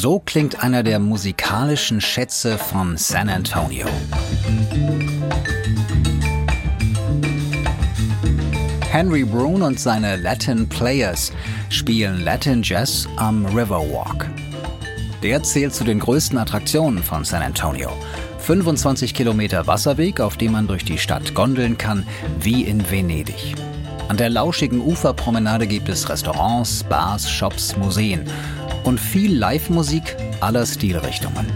So klingt einer der musikalischen Schätze von San Antonio. Henry Brune und seine Latin Players spielen Latin Jazz am Riverwalk. Der zählt zu den größten Attraktionen von San Antonio. 25 Kilometer Wasserweg, auf dem man durch die Stadt gondeln kann, wie in Venedig. An der lauschigen Uferpromenade gibt es Restaurants, Bars, Shops, Museen und viel Live-Musik aller Stilrichtungen.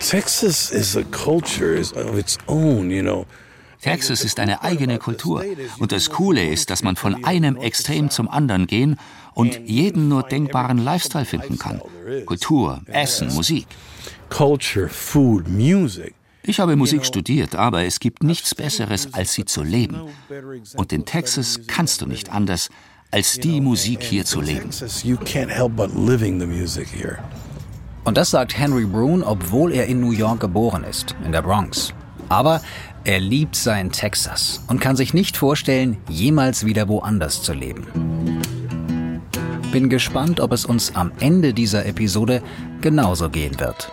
Texas is a culture of its own, you know. Texas ist eine eigene Kultur. Und das Coole ist, dass man von einem Extrem zum anderen gehen und jeden nur denkbaren Lifestyle finden kann. Kultur, Essen, Musik. Culture, food, music. Ich habe Musik studiert, aber es gibt nichts Besseres, als sie zu leben. Und in Texas kannst du nicht anders, als die Musik hier zu leben. Und das sagt Henry Brune, obwohl er in New York geboren ist, in der Bronx. Aber er liebt sein Texas und kann sich nicht vorstellen, jemals wieder woanders zu leben. Bin gespannt, ob es uns am Ende dieser Episode genauso gehen wird.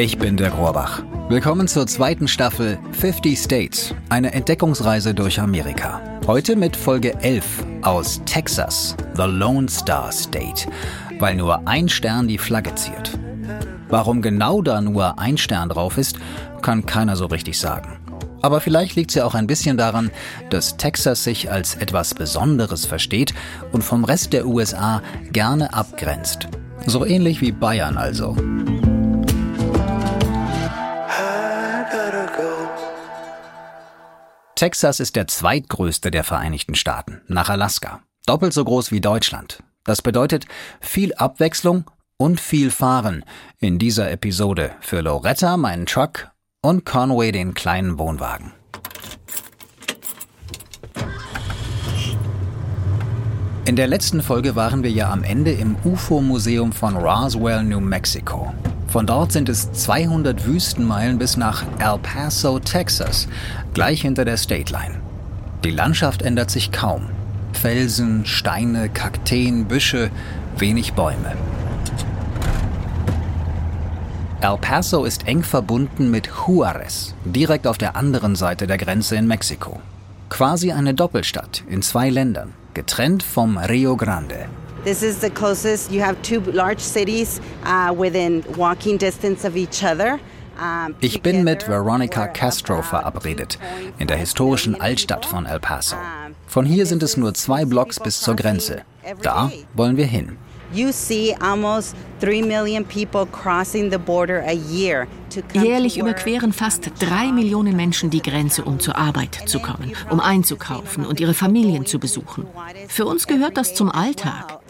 Ich bin der Rohrbach. Willkommen zur zweiten Staffel 50 States, eine Entdeckungsreise durch Amerika. Heute mit Folge 11 aus Texas, The Lone Star State, weil nur ein Stern die Flagge ziert. Warum genau da nur ein Stern drauf ist, kann keiner so richtig sagen. Aber vielleicht liegt es ja auch ein bisschen daran, dass Texas sich als etwas Besonderes versteht und vom Rest der USA gerne abgrenzt. So ähnlich wie Bayern also. Texas ist der zweitgrößte der Vereinigten Staaten, nach Alaska. Doppelt so groß wie Deutschland. Das bedeutet viel Abwechslung und viel Fahren in dieser Episode für Loretta meinen Truck und Conway den kleinen Wohnwagen. In der letzten Folge waren wir ja am Ende im UFO-Museum von Roswell, New Mexico. Von dort sind es 200 Wüstenmeilen bis nach El Paso, Texas, gleich hinter der State Line. Die Landschaft ändert sich kaum. Felsen, Steine, Kakteen, Büsche, wenig Bäume. El Paso ist eng verbunden mit Juarez, direkt auf der anderen Seite der Grenze in Mexiko. Quasi eine Doppelstadt in zwei Ländern, getrennt vom Rio Grande. This is the closest. You have two large cities uh, within walking distance of each other. Ich bin mit Veronica Castro verabredet, in der historischen Altstadt von El Paso. Von hier sind es nur zwei Blocks bis zur Grenze. Da wollen wir hin. You see almost 3 million people crossing the border a year Jährlich überqueren fast drei Millionen Menschen die Grenze, um zur Arbeit zu kommen, um einzukaufen und ihre Familien zu besuchen. Für uns gehört das zum Alltag.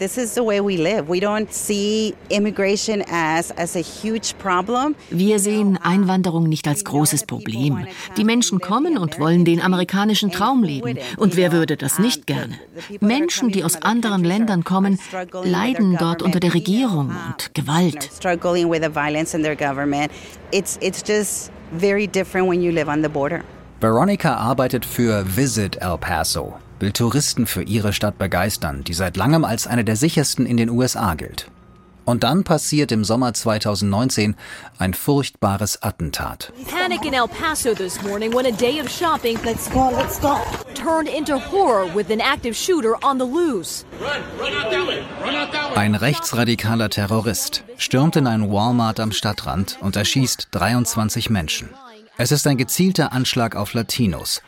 Wir sehen Einwanderung nicht als großes Problem. Die Menschen kommen und wollen den amerikanischen Traum leben. Und wer würde das nicht gerne? Menschen, die aus anderen Ländern kommen, leiden dort unter der Regierung und Gewalt it's it's just very different when you live on the border. Veronica arbeitet für Visit El Paso, will Touristen für ihre Stadt begeistern, die seit langem als eine der sichersten in den USA gilt. Und dann passiert im Sommer 2019 ein furchtbares Attentat. Panic in El Paso this morning when a day of shopping let's go, let's go. turned into horror with an active shooter on the loose. Ein rechtsradikaler Terrorist stürmt in ein Walmart am Stadtrand und erschießt 23 Menschen. Es ist ein gezielter Anschlag auf Latinos,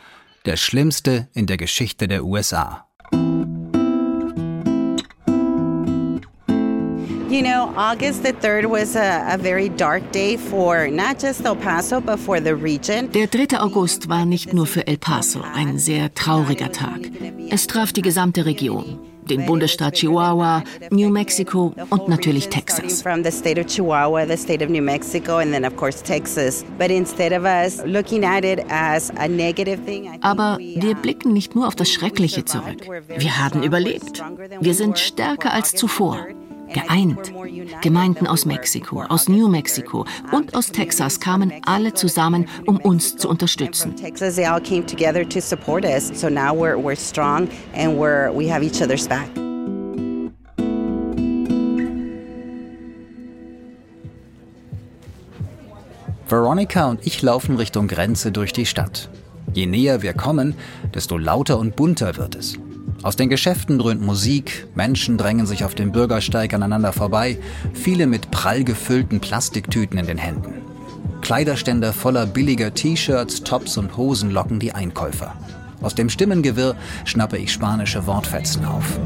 der schlimmste in der Geschichte der USA. You know, August the 3rd was a, a very dark day for not just El Paso, but for the region. Der 3. August war nicht nur für El Paso ein sehr trauriger Tag. Es traf die gesamte Region. den Bundesstaat Chihuahua, New Mexico und natürlich Texas. Aber wir blicken nicht nur auf das Schreckliche zurück. Wir haben überlebt. Wir sind stärker als zuvor geeint. Gemeinden aus Mexiko, aus New Mexico und aus Texas kamen alle zusammen, um uns zu unterstützen. Veronica und ich laufen Richtung Grenze durch die Stadt. Je näher wir kommen, desto lauter und bunter wird es. Aus den Geschäften dröhnt Musik, Menschen drängen sich auf dem Bürgersteig aneinander vorbei, viele mit prall gefüllten Plastiktüten in den Händen. Kleiderständer voller billiger T-Shirts, Tops und Hosen locken die Einkäufer. Aus dem Stimmengewirr schnappe ich spanische Wortfetzen auf.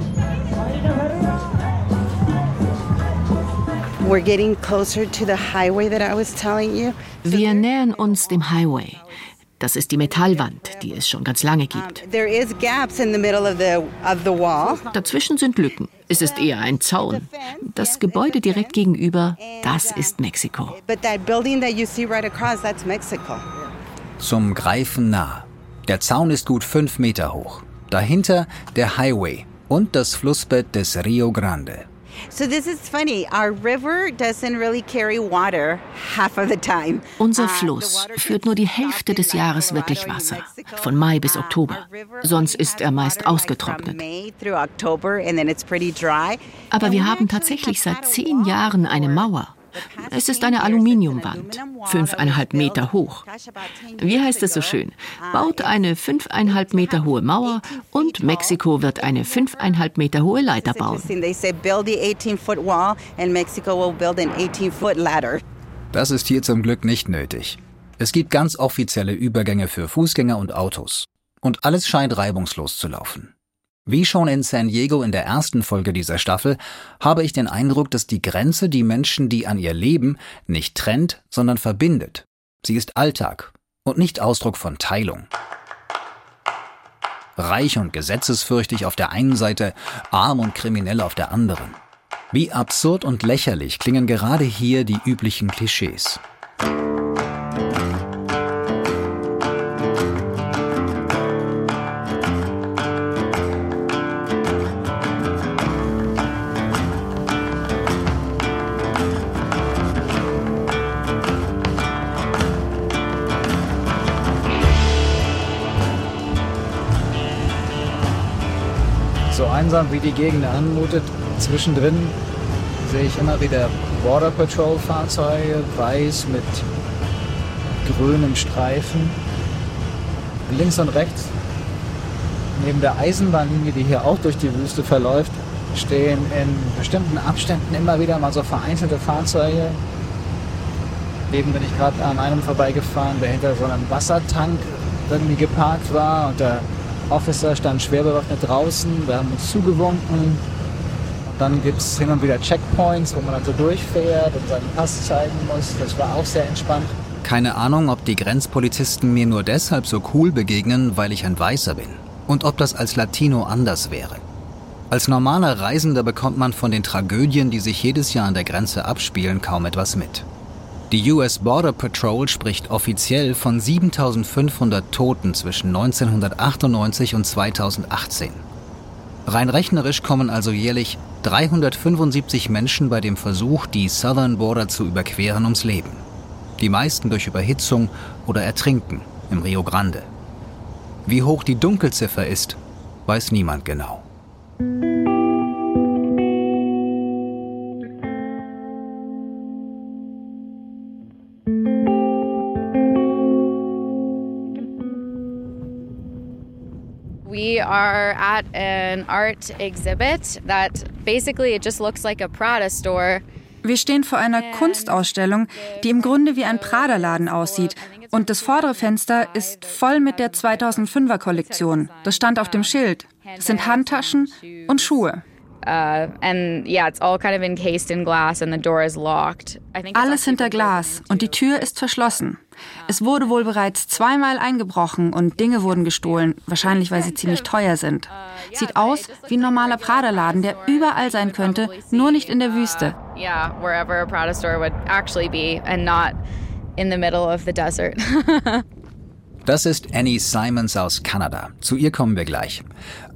Wir nähern uns dem Highway. Das ist die Metallwand, die es schon ganz lange gibt. Dazwischen sind Lücken. Es ist eher ein Zaun. Das Gebäude direkt gegenüber, das ist Mexiko. Zum Greifen nah. Der Zaun ist gut fünf Meter hoch. Dahinter der Highway und das Flussbett des Rio Grande. So this is funny. Our river doesn't really carry water half of the time. Unser Fluss führt nur die Hälfte des Jahres wirklich Wasser, von Mai bis Oktober. Sonst ist er meist ausgetrocknet. Aber wir haben tatsächlich seit zehn Jahren eine Mauer. Es ist eine Aluminiumwand, fünfeinhalb Meter hoch. Wie heißt es so schön? Baut eine fünfeinhalb Meter hohe Mauer und Mexiko wird eine fünfeinhalb Meter hohe Leiter bauen. Das ist hier zum Glück nicht nötig. Es gibt ganz offizielle Übergänge für Fußgänger und Autos. Und alles scheint reibungslos zu laufen. Wie schon in San Diego in der ersten Folge dieser Staffel habe ich den Eindruck, dass die Grenze die Menschen, die an ihr leben, nicht trennt, sondern verbindet. Sie ist Alltag und nicht Ausdruck von Teilung. Reich und gesetzesfürchtig auf der einen Seite, arm und kriminell auf der anderen. Wie absurd und lächerlich klingen gerade hier die üblichen Klischees. Einsam wie die Gegend anmutet, zwischendrin sehe ich immer wieder Border Patrol Fahrzeuge, weiß mit grünen Streifen. Links und rechts, neben der Eisenbahnlinie, die hier auch durch die Wüste verläuft, stehen in bestimmten Abständen immer wieder mal so vereinzelte Fahrzeuge. Eben bin ich gerade an einem vorbeigefahren, der hinter so einem Wassertank irgendwie geparkt war und der Officer stand schwer bewaffnet draußen, wir haben uns zugewunken. Dann gibt es hin und wieder Checkpoints, wo man dann so durchfährt und seinen Pass zeigen muss. Das war auch sehr entspannt. Keine Ahnung, ob die Grenzpolizisten mir nur deshalb so cool begegnen, weil ich ein Weißer bin. Und ob das als Latino anders wäre. Als normaler Reisender bekommt man von den Tragödien, die sich jedes Jahr an der Grenze abspielen, kaum etwas mit. Die US Border Patrol spricht offiziell von 7500 Toten zwischen 1998 und 2018. Rein rechnerisch kommen also jährlich 375 Menschen bei dem Versuch, die Southern Border zu überqueren, ums Leben. Die meisten durch Überhitzung oder Ertrinken im Rio Grande. Wie hoch die Dunkelziffer ist, weiß niemand genau. We are at an art exhibit that basically it just looks like a Prada store. Wir stehen vor einer Kunstausstellung, die im Grunde wie ein Prada-Laden aussieht. Und das vordere Fenster ist voll mit der 2005er Kollektion. Das stand auf dem Schild. Das sind Handtaschen und Schuhe. Uh, and yeah, it's all kind of encased in glass and the door is locked. Alles hinter Glas und die Tür ist verschlossen. Es wurde wohl bereits zweimal eingebrochen und Dinge wurden gestohlen, wahrscheinlich weil sie ziemlich teuer sind. Sieht aus wie ein normaler Prada-Laden, der überall sein könnte, nur nicht in der Wüste. Yeah, wherever a Prada store would actually be and not in the middle of the desert. Das ist Annie Simons aus Kanada. Zu ihr kommen wir gleich.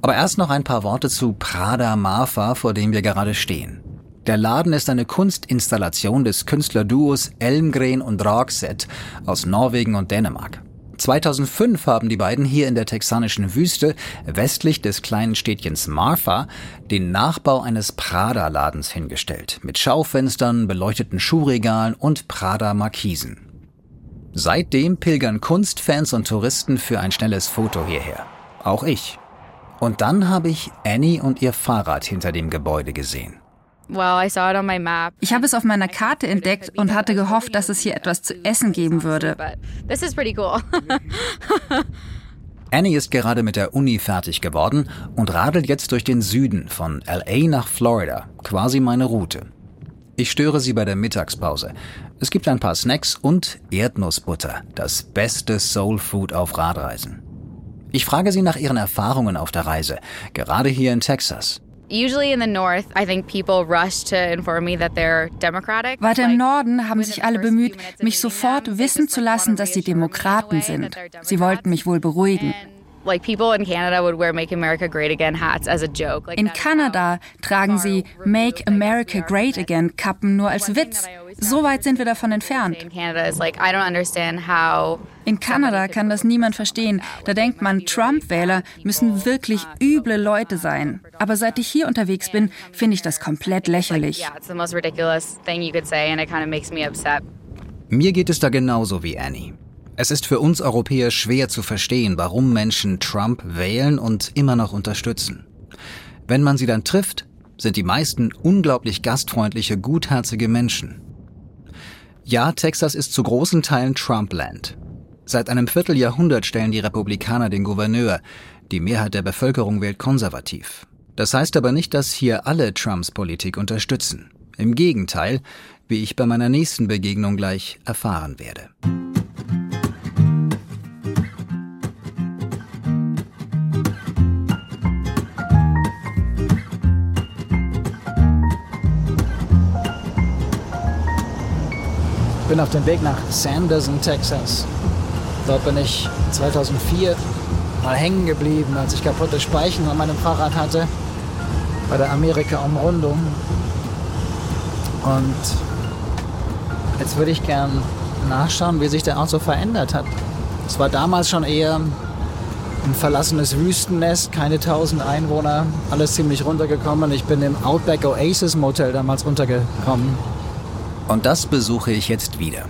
Aber erst noch ein paar Worte zu Prada Marfa, vor dem wir gerade stehen. Der Laden ist eine Kunstinstallation des Künstlerduos Elmgren und Dragset aus Norwegen und Dänemark. 2005 haben die beiden hier in der texanischen Wüste, westlich des kleinen Städtchens Marfa, den Nachbau eines Prada-Ladens hingestellt, mit Schaufenstern, beleuchteten Schuhregalen und Prada-Markisen. Seitdem pilgern Kunstfans und Touristen für ein schnelles Foto hierher. Auch ich. Und dann habe ich Annie und ihr Fahrrad hinter dem Gebäude gesehen. Ich habe es auf meiner Karte entdeckt und hatte gehofft, dass es hier etwas zu essen geben würde. Annie ist gerade mit der Uni fertig geworden und radelt jetzt durch den Süden von LA nach Florida, quasi meine Route. Ich störe sie bei der Mittagspause. Es gibt ein paar Snacks und Erdnussbutter, das beste Soul Food auf Radreisen. Ich frage sie nach ihren Erfahrungen auf der Reise, gerade hier in Texas. Weiter im Norden haben sich alle bemüht, mich sofort wissen zu lassen, dass sie Demokraten sind. Sie wollten mich wohl beruhigen. In Kanada tragen sie Make America Great Again Kappen nur als Witz. So weit sind wir davon entfernt. In Kanada kann das niemand verstehen. Da denkt man, Trump-Wähler müssen wirklich üble Leute sein. Aber seit ich hier unterwegs bin, finde ich das komplett lächerlich. Mir geht es da genauso wie Annie. Es ist für uns Europäer schwer zu verstehen, warum Menschen Trump wählen und immer noch unterstützen. Wenn man sie dann trifft, sind die meisten unglaublich gastfreundliche, gutherzige Menschen. Ja, Texas ist zu großen Teilen Trumpland. Seit einem Vierteljahrhundert stellen die Republikaner den Gouverneur. Die Mehrheit der Bevölkerung wählt konservativ. Das heißt aber nicht, dass hier alle Trumps Politik unterstützen. Im Gegenteil, wie ich bei meiner nächsten Begegnung gleich erfahren werde. Bin auf dem Weg nach Sanderson, Texas. Dort bin ich 2004 mal hängen geblieben, als ich kaputte Speichen an meinem Fahrrad hatte bei der Amerika-Umrundung. Und jetzt würde ich gern nachschauen, wie sich der Ort so verändert hat. Es war damals schon eher ein verlassenes Wüstennest, keine tausend Einwohner, alles ziemlich runtergekommen. Ich bin im Outback Oasis Motel damals runtergekommen. Und das besuche ich jetzt wieder.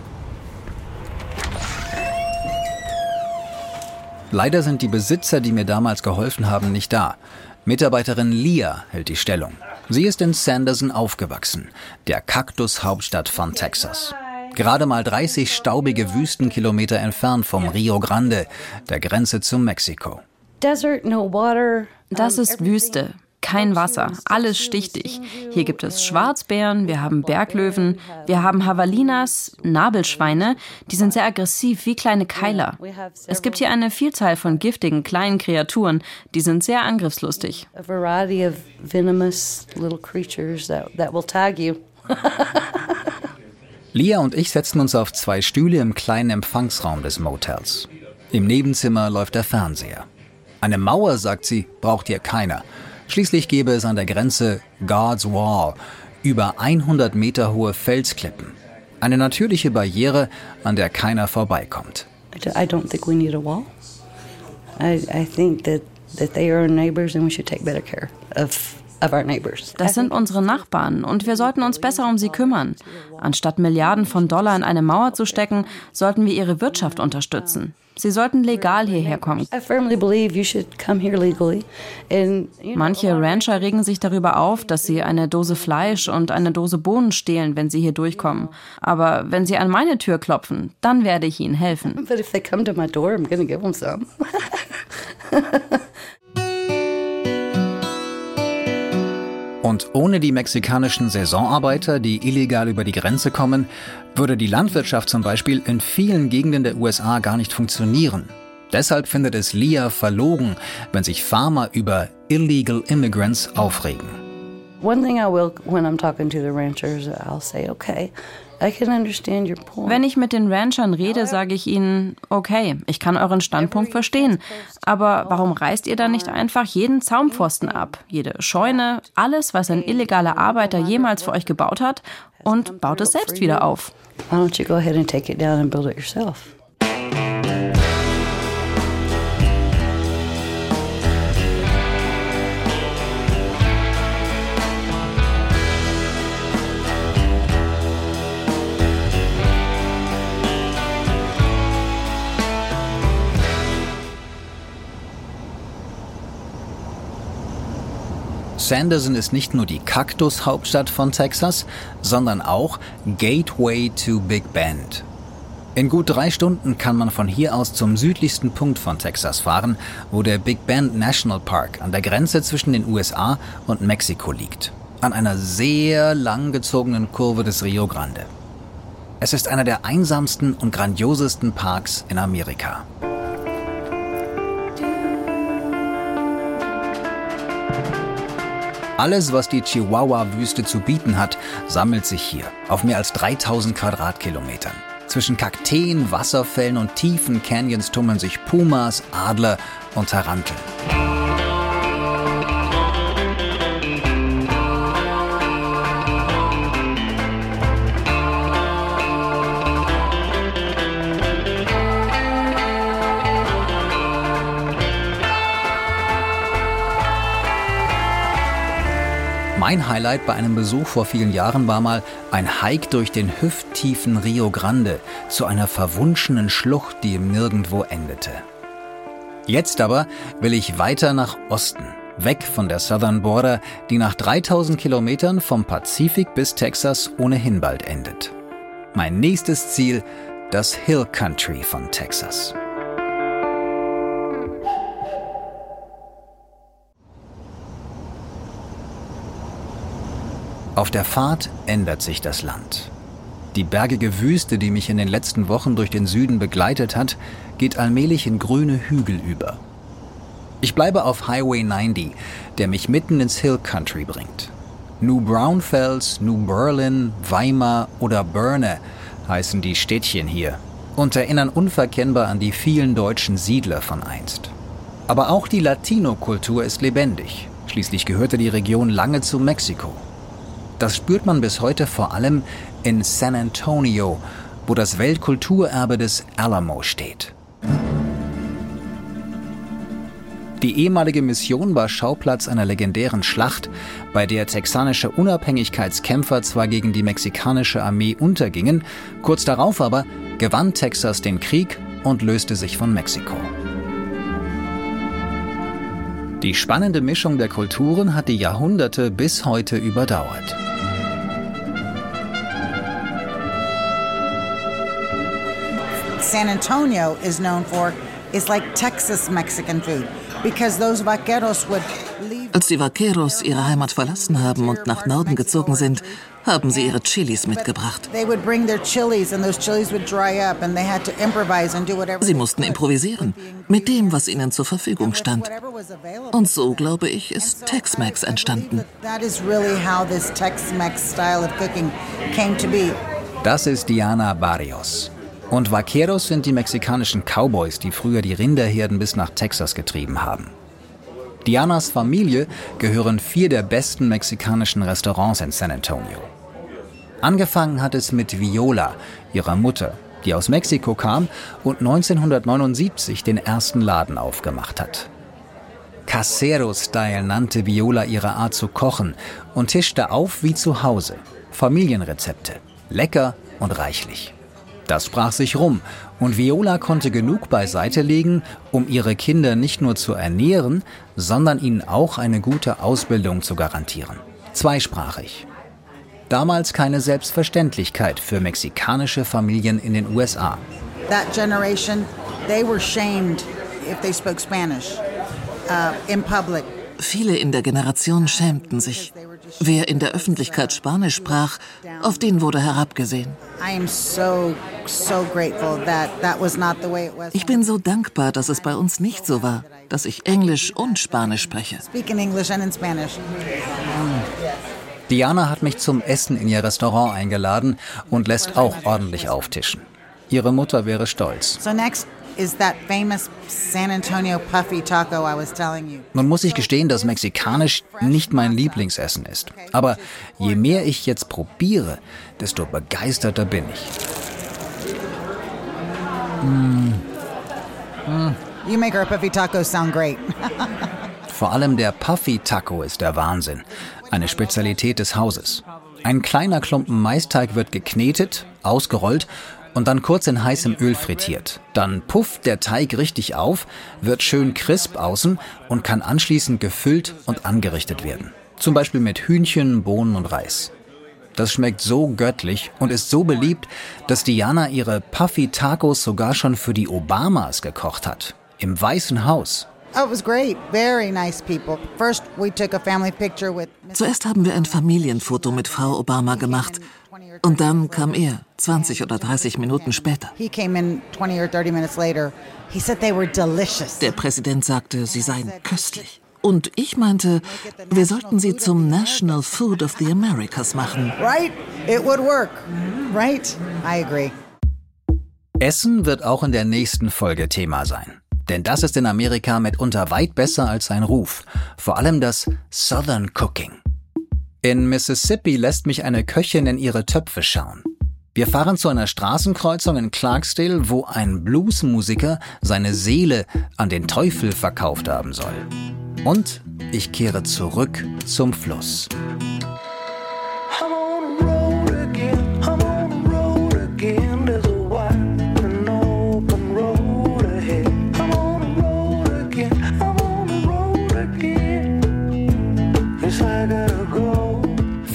Leider sind die Besitzer, die mir damals geholfen haben, nicht da. Mitarbeiterin Lia hält die Stellung. Sie ist in Sanderson aufgewachsen, der Kaktushauptstadt von Texas. Gerade mal 30 staubige Wüstenkilometer entfernt vom Rio Grande, der Grenze zu Mexiko. Das ist Wüste kein Wasser, alles stichtig. Hier gibt es Schwarzbären, wir haben Berglöwen, wir haben Javalinas, Nabelschweine, die sind sehr aggressiv wie kleine Keiler. Es gibt hier eine Vielzahl von giftigen kleinen Kreaturen, die sind sehr angriffslustig. Lia und ich setzen uns auf zwei Stühle im kleinen Empfangsraum des Motels. Im Nebenzimmer läuft der Fernseher. Eine Mauer, sagt sie, braucht hier keiner. Schließlich gäbe es an der Grenze God's Wall, über 100 Meter hohe Felsklippen. Eine natürliche Barriere, an der keiner vorbeikommt. I don't think we need a wall. I, I think that, that they are neighbors and we should take better care of das sind unsere Nachbarn und wir sollten uns besser um sie kümmern. Anstatt Milliarden von Dollar in eine Mauer zu stecken, sollten wir ihre Wirtschaft unterstützen. Sie sollten legal hierher kommen. Manche Rancher regen sich darüber auf, dass sie eine Dose Fleisch und eine Dose Bohnen stehlen, wenn sie hier durchkommen. Aber wenn sie an meine Tür klopfen, dann werde ich ihnen helfen. Und ohne die mexikanischen Saisonarbeiter, die illegal über die Grenze kommen, würde die Landwirtschaft zum Beispiel in vielen Gegenden der USA gar nicht funktionieren. Deshalb findet es Leah verlogen, wenn sich Farmer über illegal immigrants aufregen. One thing I will when I'm talking to the ranchers, I'll say, okay, wenn ich mit den Ranchern rede, sage ich ihnen, okay, ich kann euren Standpunkt verstehen, aber warum reißt ihr dann nicht einfach jeden Zaunpfosten ab, jede Scheune, alles, was ein illegaler Arbeiter jemals für euch gebaut hat, und baut es selbst wieder auf? Why don't you go ahead and take it down and build it yourself? Sanderson ist nicht nur die Kaktus-Hauptstadt von Texas, sondern auch Gateway to Big Bend. In gut drei Stunden kann man von hier aus zum südlichsten Punkt von Texas fahren, wo der Big Bend National Park an der Grenze zwischen den USA und Mexiko liegt. An einer sehr langgezogenen Kurve des Rio Grande. Es ist einer der einsamsten und grandiosesten Parks in Amerika. Alles, was die Chihuahua-Wüste zu bieten hat, sammelt sich hier auf mehr als 3000 Quadratkilometern. Zwischen Kakteen, Wasserfällen und tiefen Canyons tummeln sich Pumas, Adler und Taranteln. Mein Highlight bei einem Besuch vor vielen Jahren war mal ein Hike durch den hüfttiefen Rio Grande zu einer verwunschenen Schlucht, die im Nirgendwo endete. Jetzt aber will ich weiter nach Osten, weg von der Southern Border, die nach 3000 Kilometern vom Pazifik bis Texas ohnehin bald endet. Mein nächstes Ziel, das Hill Country von Texas. Auf der Fahrt ändert sich das Land. Die bergige Wüste, die mich in den letzten Wochen durch den Süden begleitet hat, geht allmählich in grüne Hügel über. Ich bleibe auf Highway 90, der mich mitten ins Hill Country bringt. New Braunfels, New Berlin, Weimar oder Börne heißen die Städtchen hier und erinnern unverkennbar an die vielen deutschen Siedler von einst. Aber auch die Latino-Kultur ist lebendig. Schließlich gehörte die Region lange zu Mexiko. Das spürt man bis heute vor allem in San Antonio, wo das Weltkulturerbe des Alamo steht. Die ehemalige Mission war Schauplatz einer legendären Schlacht, bei der texanische Unabhängigkeitskämpfer zwar gegen die mexikanische Armee untergingen, kurz darauf aber gewann Texas den Krieg und löste sich von Mexiko. Die spannende Mischung der Kulturen hat die Jahrhunderte bis heute überdauert. San Antonio is known for is like Texas Mexican food because those vaqueros would Als die Vaqueros ihre Heimat verlassen haben und nach Norden gezogen sind, haben sie ihre Chilis mitgebracht. Sie mussten improvisieren mit dem, was ihnen zur Verfügung stand. Und so, glaube ich, ist Tex-Mex entstanden. Das ist Diana Barrios. Und Vaqueros sind die mexikanischen Cowboys, die früher die Rinderherden bis nach Texas getrieben haben. Dianas Familie gehören vier der besten mexikanischen Restaurants in San Antonio. Angefangen hat es mit Viola, ihrer Mutter, die aus Mexiko kam und 1979 den ersten Laden aufgemacht hat. Casero-Style nannte Viola ihre Art zu kochen und tischte auf wie zu Hause. Familienrezepte. Lecker und reichlich. Das sprach sich rum und Viola konnte genug beiseite legen, um ihre Kinder nicht nur zu ernähren, sondern ihnen auch eine gute Ausbildung zu garantieren. Zweisprachig. Damals keine Selbstverständlichkeit für mexikanische Familien in den USA. That generation, they were shamed if they spoke Spanish uh, in public. Viele in der Generation schämten sich. Wer in der Öffentlichkeit Spanisch sprach, auf den wurde herabgesehen. Ich bin so dankbar, dass es bei uns nicht so war, dass ich Englisch und Spanisch spreche. Diana hat mich zum Essen in ihr Restaurant eingeladen und lässt auch ordentlich auftischen. Ihre Mutter wäre stolz. Nun muss ich gestehen, dass Mexikanisch nicht mein Lieblingsessen ist. Aber je mehr ich jetzt probiere, desto begeisterter bin ich. Mm. Mm. You make our puffy tacos sound great. Vor allem der Puffy Taco ist der Wahnsinn. Eine Spezialität des Hauses. Ein kleiner Klumpen Maisteig wird geknetet, ausgerollt und dann kurz in heißem Öl frittiert. Dann pufft der Teig richtig auf, wird schön crisp außen und kann anschließend gefüllt und angerichtet werden. Zum Beispiel mit Hühnchen, Bohnen und Reis. Das schmeckt so göttlich und ist so beliebt, dass Diana ihre Puffy Tacos sogar schon für die Obamas gekocht hat. Im Weißen Haus. Zuerst haben wir ein Familienfoto mit Frau Obama gemacht. Und dann kam er, 20 oder 30 Minuten später. Der Präsident sagte, sie seien köstlich. Und ich meinte, wir sollten sie zum National Food of the Americas machen. Right? It would work. Right? I agree. Essen wird auch in der nächsten Folge Thema sein. Denn das ist in Amerika mitunter weit besser als sein Ruf. Vor allem das Southern Cooking. In Mississippi lässt mich eine Köchin in ihre Töpfe schauen. Wir fahren zu einer Straßenkreuzung in Clarksdale, wo ein Bluesmusiker seine Seele an den Teufel verkauft haben soll. Und ich kehre zurück zum Fluss.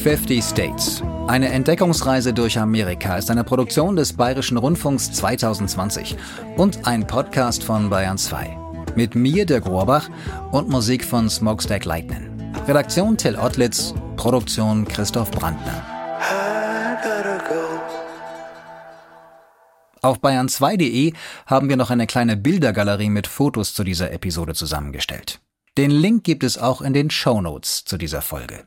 Fifty States. Eine Entdeckungsreise durch Amerika ist eine Produktion des Bayerischen Rundfunks 2020 und ein Podcast von Bayern 2. Mit mir, der Grohrbach, und Musik von Smokestack Lightning. Redaktion Till Ottlitz, Produktion Christoph Brandner. Auf bayern2.de haben wir noch eine kleine Bildergalerie mit Fotos zu dieser Episode zusammengestellt. Den Link gibt es auch in den Show Notes zu dieser Folge.